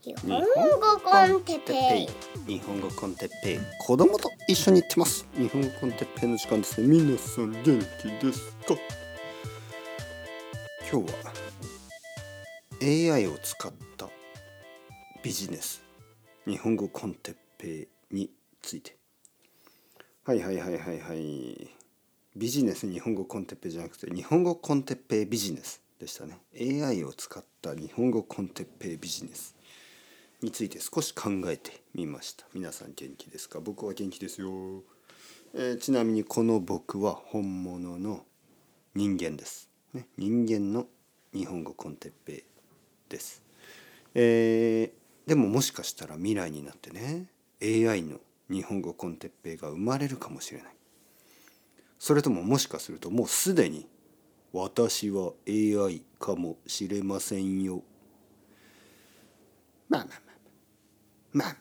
日本語 con テッペイ。日本語 con テッペイ。子供と一緒に行ってます。日本語 con テッペイの時間です。ね皆さん元気ですか？今日は AI を使ったビジネス。日本語 con テッペイについて。はいはいはいはいはい。ビジネス日本語 con テッペイじゃなくて日本語 con テッペイビジネスでしたね。AI を使った日本語 con テッペイビジネスについて少し考えてみました。皆さん元気ですか？僕は元気ですよ、えー、ちなみにこの僕は本物の人間です、ね、人間の日本語コンテッペイです、えー、でももしかしたら未来になってね AI の日本語コンテッペイが生まれるかもしれない。それとももしかするともうすでに私は AI かもしれませんよ。まあまあ。まあ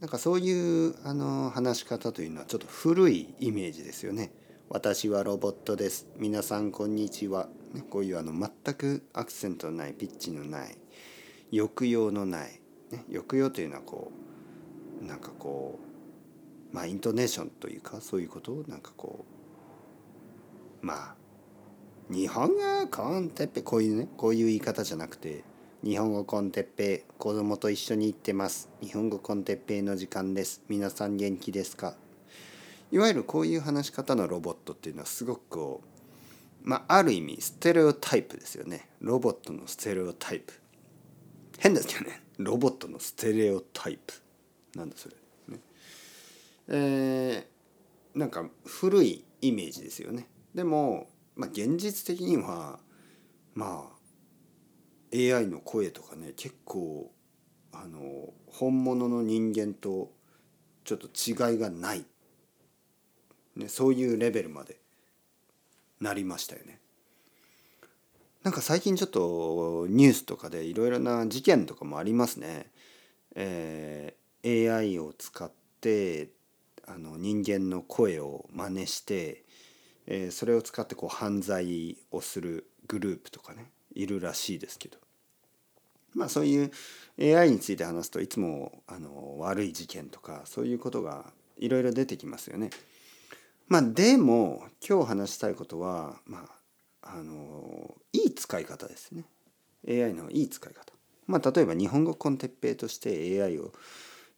なんかそういうあの話し方というのはちょっと古いイメージですよね。私はロボットです。皆さんこんにちは。こういうあの全くアクセントのないピッチのない抑揚のない、ね、抑揚というのはこうなんかこうまあイントネーションというかそういうこと？をなんかこうまあ日本語コンテッペこういうねこういう言い方じゃなくて日本語コンテッペ子供と一緒に行ってます。日本語コンテッペの時間です。皆さん元気ですか？いわゆるこういう話し方のロボットっていうのはすごくこうまあある意味ステレオタイプですよね。ロボットのステレオタイプ。変ですけどね。ロボットのステレオタイプ。なんだそれ。ね。えー、なんか古いイメージですよね。でもまあ、現実的にはまあ AI の声とかね結構あの本物の人間とちょっと違いがない、ね、そういうレベルまでなりましたよね。なんか最近ちょっとニュースとかでいろいろな事件とかもありますね。えー、AI を使ってあの人間の声を真似してえー、それを使ってこう犯罪をするグループとかねいるらしいですけどまあそういう AI について話すといつもあの悪い事件とかそういうことがいろいろ出てきますよね。まあでも今日話したいことはまああのいい使い方ですね。AI のいい使い方。まあ例えば日本語コンテッペイとして AI を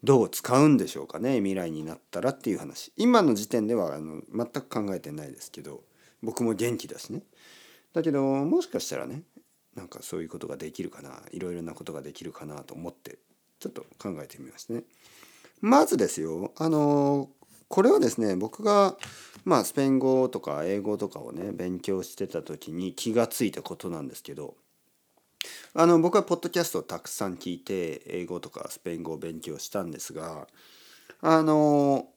どう使うんでしょうかね未来になったらっていう話今の時点ではあの全く考えてないですけど僕も元気だしねだけどもしかしたらねなんかそういうことができるかないろいろなことができるかなと思ってちょっと考えてみましたね。まずですよあのこれはですね僕がまあスペイン語とか英語とかをね勉強してた時に気がついたことなんですけどあの僕はポッドキャストをたくさん聞いて英語とかスペイン語を勉強したんですがあの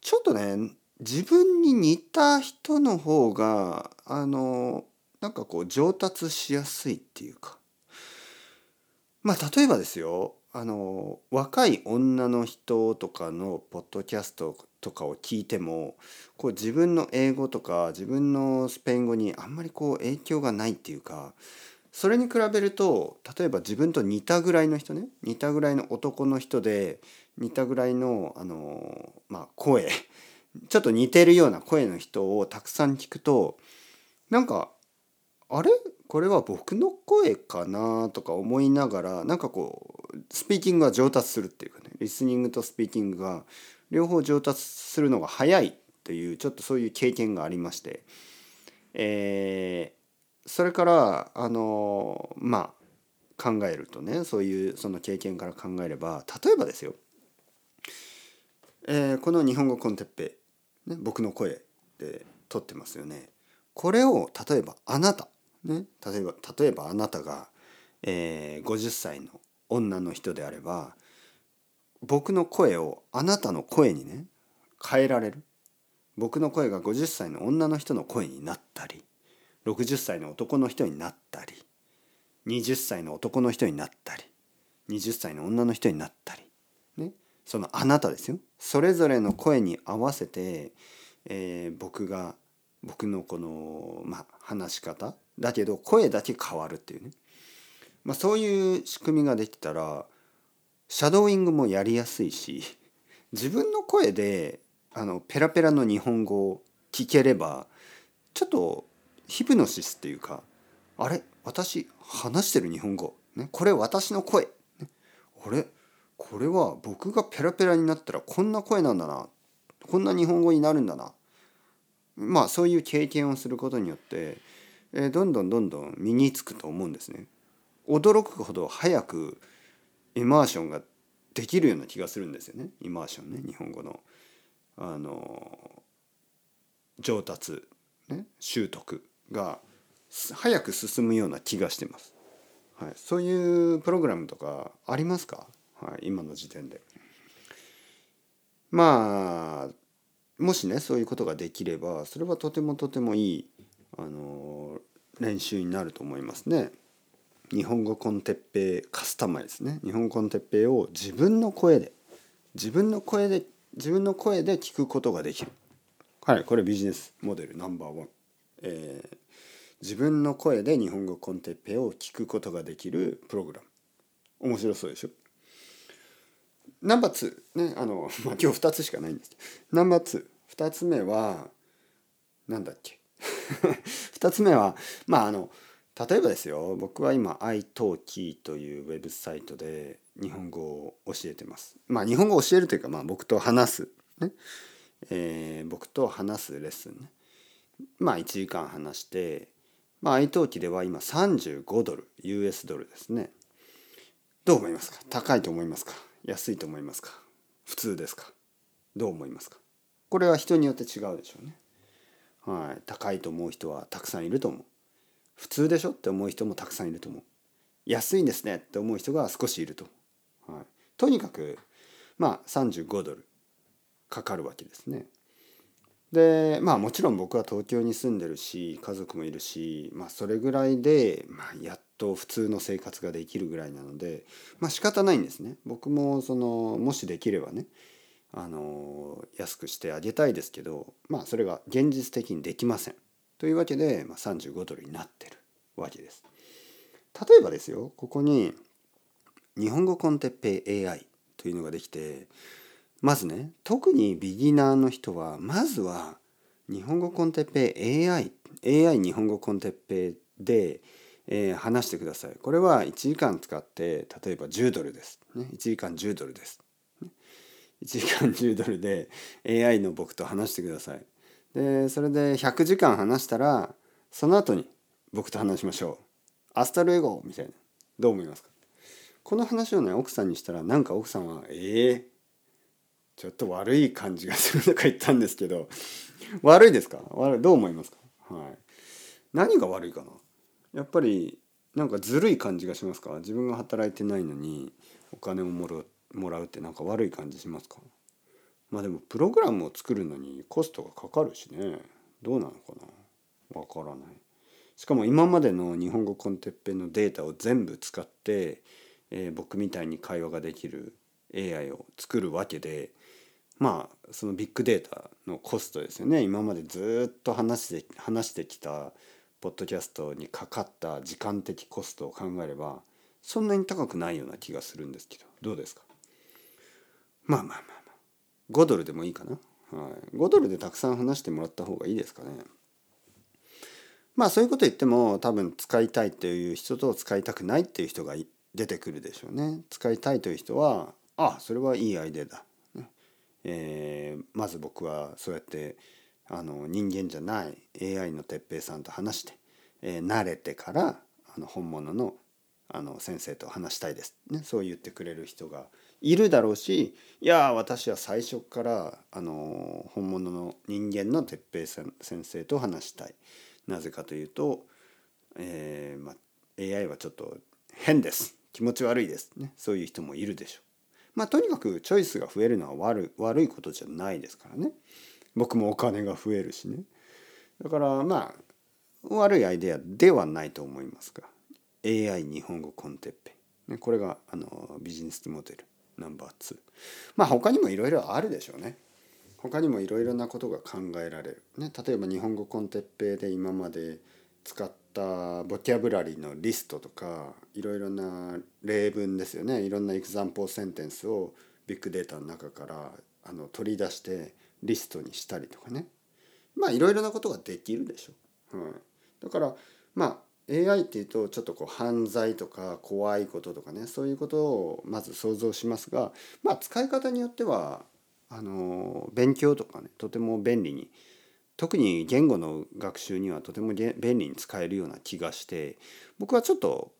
ちょっとね自分に似た人の方があのなんかこう上達しやすいっていうか。まあ例えばですよ。あの若い女の人とかのポッドキャストとかを聞いてもこう自分の英語とか自分のスペイン語にあんまりこう影響がないっていうかそれに比べると例えば自分と似たぐらいの人ね似たぐらいの男の人で似たぐらいのあの、まあ、声ちょっと似てるような声の人をたくさん聞くとなんかあれ？これは僕の声かなとか思いながらなんかこうスピーキングが上達するっていうかねリスニングとスピーキングが両方上達するのが早いというちょっとそういう経験がありまして、えそれからあのまあ考えるとねそういうその経験から考えれば例えばですよ、えー、この日本語コンテッペ、ね、僕の声で撮ってますよね。これを例えばあなた、ね、例えば例えばあなたが、えー、50歳の女の人であれば僕の声をあなたの声にね変えられる。僕の声が50歳の女の人の声になったり60歳の男の人になったり20歳の男の人になったり20歳の女の人になったり、ね、そのあなたですよ。それぞれの声に合わせて、えー、僕が僕のこの、まあ、話し方だけど声だけ変わるっていうね。まあ、そういう仕組みができたらシャドーイングもやりやすいし自分の声であのペラペラの日本語を聞ければちょっとヒプノシスっていうかあれ私話してる日本語、ね、これ私の声、ね、あれこれは僕がペラペラになったらこんな声なんだなこんな日本語になるんだな。まあそういう経験をすることによって、え、どんどんどんどん身につくと思うんですね。驚くほど早くイマーションができるような気がするんですよねイマーションね日本語のあの上達、ね、習得が早く進むような気がしてます。はい、そういうプログラムとかありますか、はい、今の時点で。まあもしねそういうことができればそれはとてもとてもいいあの練習になると思いますね。日本語 con テッペイカスタマイズですね。日本語 con テッペイを自分の声で自分の声で自分の声で聞くことができる。はい。これビジネスモデルナンバーワン、えー、自分の声で日本語 con テッペイを聞くことができるプログラム。面白そうでしょ？ナンバー2ねあの、まあ、今日2つしかないんですけど。ナンバー22つ目はなんだっけ？2つ目はまああの例えばですよ僕は今 iTalki というウェブサイトで日本語を教えてます。まあ日本語を教えるというか、まあ、僕と話す、ねえー、僕と話すレッスンね。まあ1時間話して、まあ iTalki では今35ドル US ドルですね。どう思いますか？高いと思いますか？安いと思いますか？普通ですか？どう思いますか？これは人によって違うでしょうね。はい、高いと思う人はたくさんいると思う。普通でしょって思う人もたくさんいると思う。安いんですねって思う人が少しいると、はい、とにかくまあ35ドルかかるわけですね。でまあもちろん僕は東京に住んでるし家族もいるしまあそれぐらいで、まあ、やっと普通の生活ができるぐらいなのでまあ仕方ないんですね。僕もそのもしできればねあの安くしてあげたいですけどまあそれが現実的にできませんというわけで、まあ、35ドルになってるわけです。例えばですよここに日本語コンテッペイ AI というのができてまずね特にビギナーの人はまずは日本語コンテッペイ AI AI 日本語コンテッペイで、えー、話してください。これは1時間使って例えば10ドルです。ね、1時間10ドルです。1時間10ドルで AI の僕と話してください。でそれで100時間話したらその後に僕と話しましょう。 Hasta luego みたいな。どう思いますか？この話をね奥さんにしたらなんか奥さんは「ええー、ちょっと悪い感じがする」とか言ったんですけど悪いですか？悪いどう思いますか？はい。何が悪いかな？やっぱりなんかずるい感じがしますか？自分が働いてないのにお金をもらもらうってなんか悪い感じしますか？まあでもプログラムを作るのにコストがかかるしね。どうなのかな？わからない。しかも今までの日本語コンテッペのデータを全部使って、えー、僕みたいに会話ができる AI を作るわけでまあそのビッグデータのコストですよね。今までずっと話して話してきたポッドキャストにかかった時間的コストを考えればそんなに高くないような気がするんですけどどうですか？まあまあまあまあ。5ドルでもいいかな、はい、5ドルでたくさん話してもらった方がいいですかね。まあそういうこと言っても多分使いたいという人と使いたくないっていう人が出てくるでしょうね。使いたいという人はあそれはいいアイデアだ、えー、まず僕はそうやってあの人間じゃない AI の哲平さんと話して、えー、慣れてからあの本物のあの先生と話したいです、ね、そう言ってくれる人がいるだろうしいや私は最初からあの本物の人間の哲平先生と話したい。なぜかというと、えーま AI はちょっと変です。気持ち悪いです。ね。そういう人もいるでしょう。まあとにかくチョイスが増えるのは悪悪いことじゃないですからね。僕もお金が増えるしね。だからまあ悪いアイデアではないと思いますが。AI 日本語コンテッペ、ね、これがあのビジネスモデル。ナンバー2まあ他にもいろいろあるでしょうね。他にもいろいろなことが考えられる、ね、例えば日本語コンテッペイで今まで使ったボキャブラリーのリストとかいろいろな例文ですよね。いろんなエクザンポーセンテンスをビッグデータの中からあの取り出してリストにしたりとかね。まあいろいろなことができるでしょ。はい、だからまあ AI っていうとちょっとこう犯罪とか怖いこととかねそういうことをまず想像しますがまあ使い方によってはあの勉強とかねとても便利に特に言語の学習にはとても便利に使えるような気がして僕はちょっと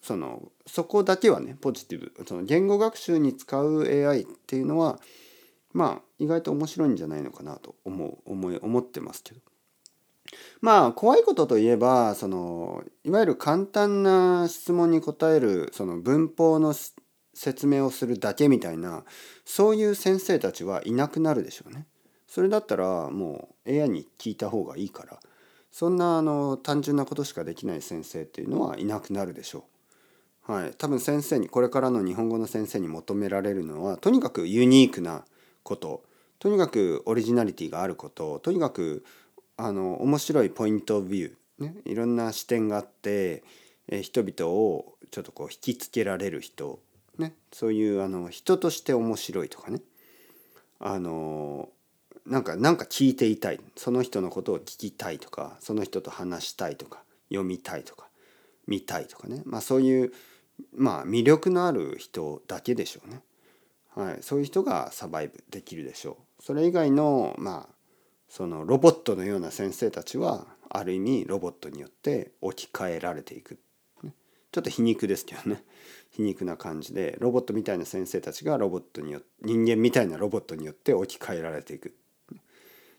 そのそこだけはねポジティブその言語学習に使う AI っていうのはまあ意外と面白いんじゃないのかなと思う思い思ってますけど。まあ怖いことといえばそのいわゆる簡単な質問に答えるその文法の説明をするだけみたいなそういう先生たちはいなくなるでしょうね。それだったらもう AI に聞いた方がいいからそんなあの単純なことしかできない先生っていうのはいなくなるでしょう。はい、多分先生にこれからの日本語の先生に求められるのはとにかくユニークなこととにかくオリジナリティがあることとにかくあの面白いポイントビュー、ね、いろんな視点があってえ人々をちょっとこう引きつけられる人、ね、そういうあの人として面白いとかね。あのなんかなんか聞いていたい。その人のことを聞きたいとかその人と話したいとか読みたいとか見たいとかね。まあそういうまあ魅力のある人だけでしょうね。はい、そういう人がサバイブできるでしょう。それ以外のまあそのロボットのような先生たちはある意味ロボットによって置き換えられていく。ちょっと皮肉ですけどね。皮肉な感じでロボットみたいな先生たちがロボットによって人間みたいなロボットによって置き換えられていく。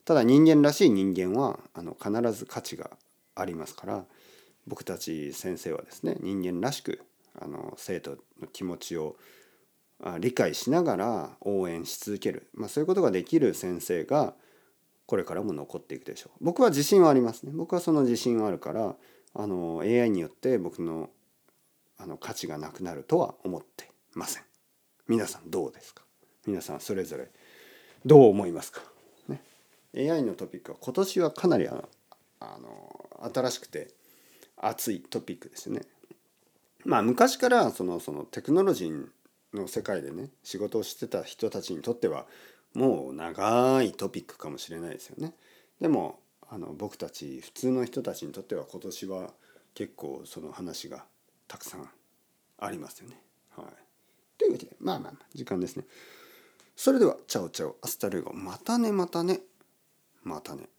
ただ人間らしい人間はあの必ず価値がありますから僕たち先生はですね人間らしくあの生徒の気持ちを理解しながら応援し続ける、まあ、そういうことができる先生がこれからも残っていくでしょう。僕は自信はありますね。僕はその自信はあるからあの AI によって僕のあの価値がなくなるとは思ってません。皆さんどうですか？皆さんそれぞれどう思いますか？ね。AI のトピックは今年はかなりあのあの新しくて熱いトピックですね。まあ昔からそのそのテクノロジーの世界でね仕事をしてた人たちにとってはもう長いトピックかもしれないですよね。でもあの僕たち普通の人たちにとっては今年は結構その話がたくさんありますよね。はい、というわけでまあまあまあ時間ですね。それでは Ciao ciao hasta luego またねまたね。またね。